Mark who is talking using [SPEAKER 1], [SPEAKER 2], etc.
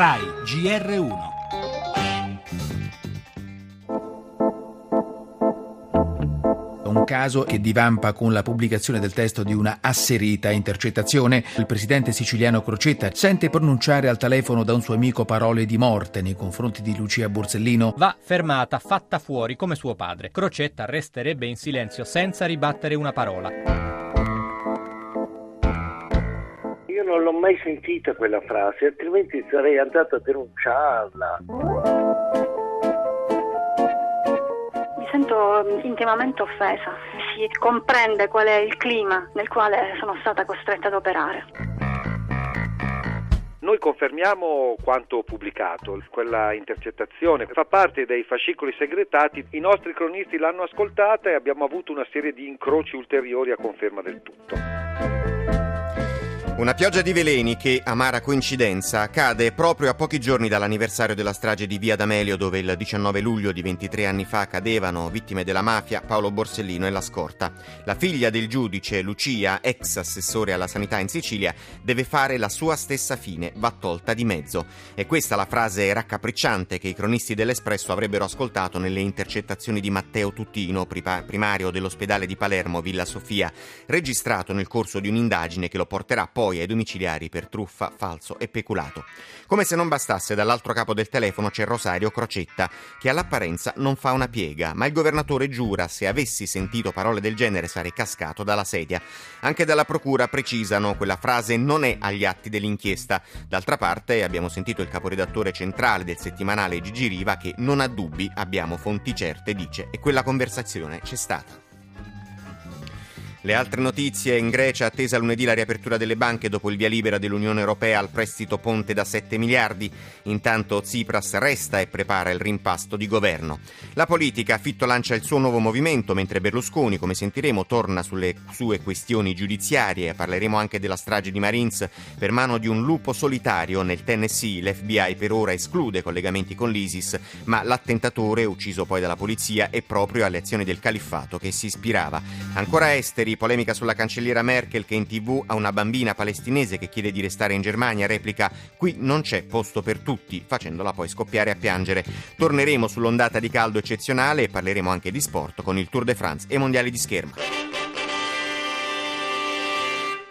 [SPEAKER 1] RAI GR1 un caso che divampa con la pubblicazione del testo di una asserita intercettazione. Il presidente siciliano Crocetta sente pronunciare al telefono da un suo amico parole di morte nei confronti di Lucia Borsellino.
[SPEAKER 2] Va fermata, fatta fuori come suo padre. Crocetta resterebbe in silenzio senza ribattere una parola.
[SPEAKER 3] Non l'ho mai sentita quella frase, altrimenti sarei andato a denunciarla.
[SPEAKER 4] Mi sento intimamente offesa. Si comprende qual è il clima nel quale sono stata costretta ad operare.
[SPEAKER 5] Noi confermiamo quanto pubblicato, quella intercettazione fa parte dei fascicoli segretati, i nostri cronisti l'hanno ascoltata e abbiamo avuto una serie di incroci ulteriori a conferma del tutto.
[SPEAKER 6] Una pioggia di veleni che, amara coincidenza, cade proprio a pochi giorni dall'anniversario della strage di Via D'Amelio dove il 19 luglio di 23 anni fa cadevano, vittime della mafia, Paolo Borsellino e la Scorta. La figlia del giudice, Lucia, ex assessore alla sanità in Sicilia, deve fare la sua stessa fine, va tolta di mezzo. E questa la frase raccapricciante che i cronisti dell'Espresso avrebbero ascoltato nelle intercettazioni di Matteo Tuttino, primario dell'ospedale di Palermo, Villa Sofia, registrato nel corso di un'indagine che lo porterà poi poi ai domiciliari per truffa, falso e peculato. Come se non bastasse, dall'altro capo del telefono c'è Rosario Crocetta, che all'apparenza non fa una piega, ma il governatore giura se avessi sentito parole del genere sarei cascato dalla sedia. Anche dalla procura precisano quella frase non è agli atti dell'inchiesta. D'altra parte abbiamo sentito il caporedattore centrale del settimanale Gigi Riva che non ha dubbi, abbiamo fonti certe, dice, e quella conversazione c'è stata. Le altre notizie, in Grecia attesa lunedì la riapertura delle banche dopo il via libera dell'Unione Europea al prestito ponte da 7 miliardi. Intanto Tsipras resta e prepara il rimpasto di governo. La politica, Fitto lancia il suo nuovo movimento, mentre Berlusconi, come sentiremo, torna sulle sue questioni giudiziarie. Parleremo anche della strage di Marines per mano di un lupo solitario nel Tennessee. L'FBI per ora esclude collegamenti con l'ISIS, ma l'attentatore, ucciso poi dalla polizia, è proprio alle azioni del califfato che si ispirava. Ancora esteri Ieri polemica sulla cancelliera Merkel che in tv a una bambina palestinese che chiede di restare in Germania replica qui non c'è posto per tutti, facendola poi scoppiare a piangere. Torneremo sull'ondata di caldo eccezionale e parleremo anche di sport con il Tour de France e mondiali di scherma.